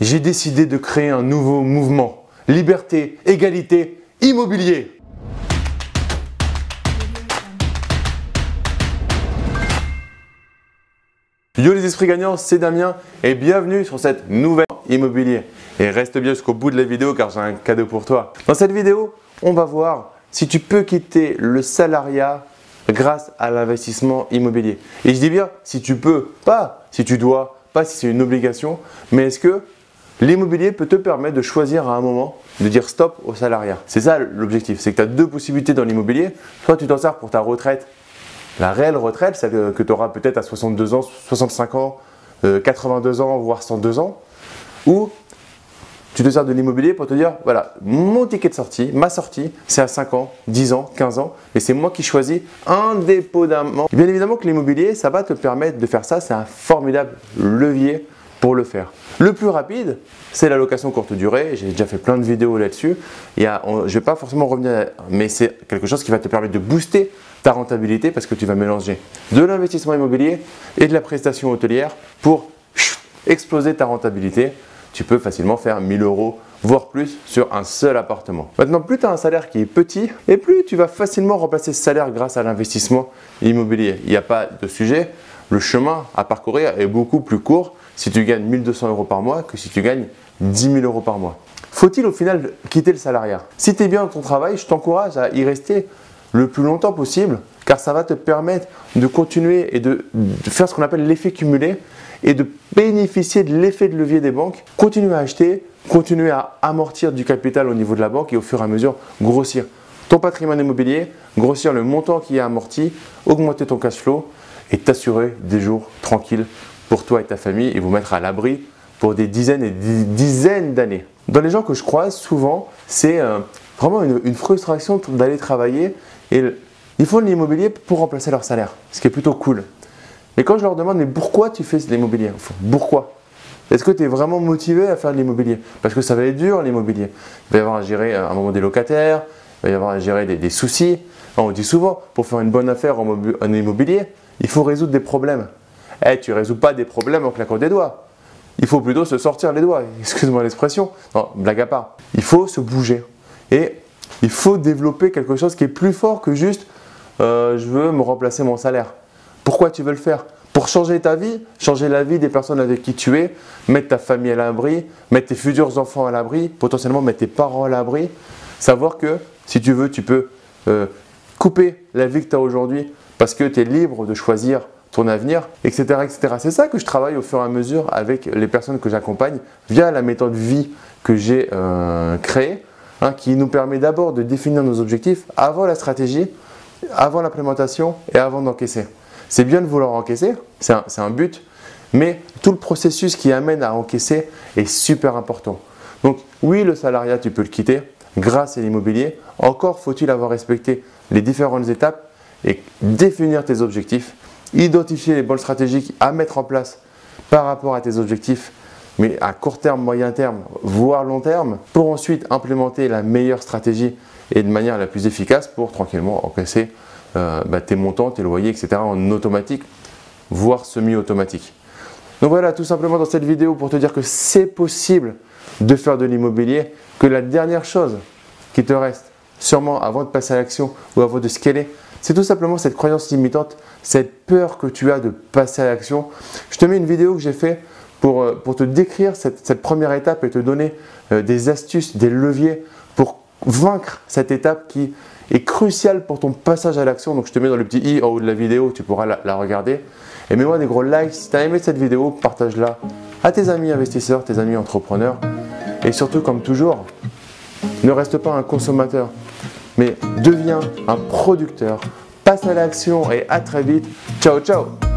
j'ai décidé de créer un nouveau mouvement. Liberté, égalité, immobilier. Yo les esprits gagnants, c'est Damien et bienvenue sur cette nouvelle immobilier. Et reste bien jusqu'au bout de la vidéo car j'ai un cadeau pour toi. Dans cette vidéo, on va voir si tu peux quitter le salariat grâce à l'investissement immobilier. Et je dis bien si tu peux, pas si tu dois, pas si c'est une obligation, mais est-ce que l'immobilier peut te permettre de choisir à un moment de dire stop au salariat C'est ça l'objectif, c'est que tu as deux possibilités dans l'immobilier. Soit tu t'en sers pour ta retraite, la réelle retraite, celle que tu auras peut-être à 62 ans, 65 ans, 82 euh, ans, voire 102 ans, ou tu te sers de l'immobilier pour te dire, voilà, mon ticket de sortie, ma sortie, c'est à 5 ans, 10 ans, 15 ans, et c'est moi qui choisis indépendamment. Bien évidemment que l'immobilier, ça va te permettre de faire ça, c'est un formidable levier pour le faire. Le plus rapide, c'est la location courte durée. J'ai déjà fait plein de vidéos là-dessus. je ne vais pas forcément revenir, mais c'est quelque chose qui va te permettre de booster ta rentabilité parce que tu vas mélanger de l'investissement immobilier et de la prestation hôtelière pour exploser ta rentabilité tu peux facilement faire 1000 euros voire plus sur un seul appartement. Maintenant, plus tu as un salaire qui est petit, et plus tu vas facilement remplacer ce salaire grâce à l'investissement immobilier. Il n'y a pas de sujet, le chemin à parcourir est beaucoup plus court si tu gagnes 1200 euros par mois que si tu gagnes 10 000 euros par mois. Faut-il au final quitter le salariat? Si tu es bien dans ton travail, je t'encourage à y rester le plus longtemps possible car ça va te permettre de continuer et de, faire ce qu'on appelle l'effet cumulé et de bénéficier de l'effet de levier des banques, continuer à acheter, continuer à amortir du capital au niveau de la banque et au fur et à mesure grossir ton patrimoine immobilier, grossir le montant qui est amorti, augmenter ton cash flow et t'assurer des jours tranquilles pour toi et ta famille et vous mettre à l'abri pour des dizaines et des dizaines d'années. Dans les gens que je croise, souvent, c'est euh, vraiment une, frustration d'aller travailler et ils font de l'immobilier pour remplacer leur salaire, ce qui est plutôt cool. Et quand je leur demande, mais pourquoi tu fais de l'immobilier? Pourquoi? Est-ce que tu es vraiment motivé à faire de l'immobilier? Parce que ça va être dur l'immobilier. Il va y avoir à gérer à un moment des locataires, il va y avoir à gérer des, soucis. on dit souvent, pour faire une bonne affaire en, immobilier, il faut résoudre des problèmes. Eh, tu résous pas des problèmes en claquant des doigts. Il faut plutôt se sortir les doigts. Excuse-moi l'expression. Non, blague à part. Il faut se bouger. Et il faut développer quelque chose qui est plus fort que juste euh, je veux me remplacer mon salaire. Pourquoi tu veux le faire? Pour changer ta vie, changer la vie des personnes avec qui tu es, mettre ta famille à l'abri, mettre tes futurs enfants à l'abri, potentiellement mettre tes parents à l'abri. Savoir que si tu veux, tu peux euh, couper la vie que tu as aujourd'hui parce que tu es libre de choisir ton avenir, etc. etc. C'est ça que je travaille au fur et à mesure avec les personnes que j'accompagne via la méthode vie que j'ai euh, créée, hein, qui nous permet d'abord de définir nos objectifs avant la stratégie, avant l'implémentation et avant d'encaisser. C'est bien de vouloir encaisser, c'est un, but, mais tout le processus qui amène à encaisser est super important. Donc oui, le salariat, tu peux le quitter grâce à l'immobilier. Encore faut-il avoir respecté les différentes étapes et définir tes objectifs, identifier les bonnes stratégies à mettre en place par rapport à tes objectifs, mais à court terme, moyen terme, voire long terme, pour ensuite implémenter la meilleure stratégie et de manière la plus efficace pour tranquillement encaisser euh, bah, tes montants, tes loyers, etc. en automatique, voire semi-automatique. Donc voilà, tout simplement dans cette vidéo pour te dire que c'est possible de faire de l'immobilier, que la dernière chose qui te reste, sûrement avant de passer à l'action ou avant de scaler, c'est tout simplement cette croyance limitante, cette peur que tu as de passer à l'action. Je te mets une vidéo que j'ai fait pour, euh, pour te décrire cette, première étape et te donner euh, des astuces, des leviers pour vaincre cette étape qui est crucial pour ton passage à l'action. Donc je te mets dans le petit i en haut de la vidéo, tu pourras la, regarder. Et mets-moi des gros likes. Si tu as aimé cette vidéo, partage-la à tes amis investisseurs, tes amis entrepreneurs. Et surtout, comme toujours, ne reste pas un consommateur, mais deviens un producteur. Passe à l'action et à très vite. Ciao, ciao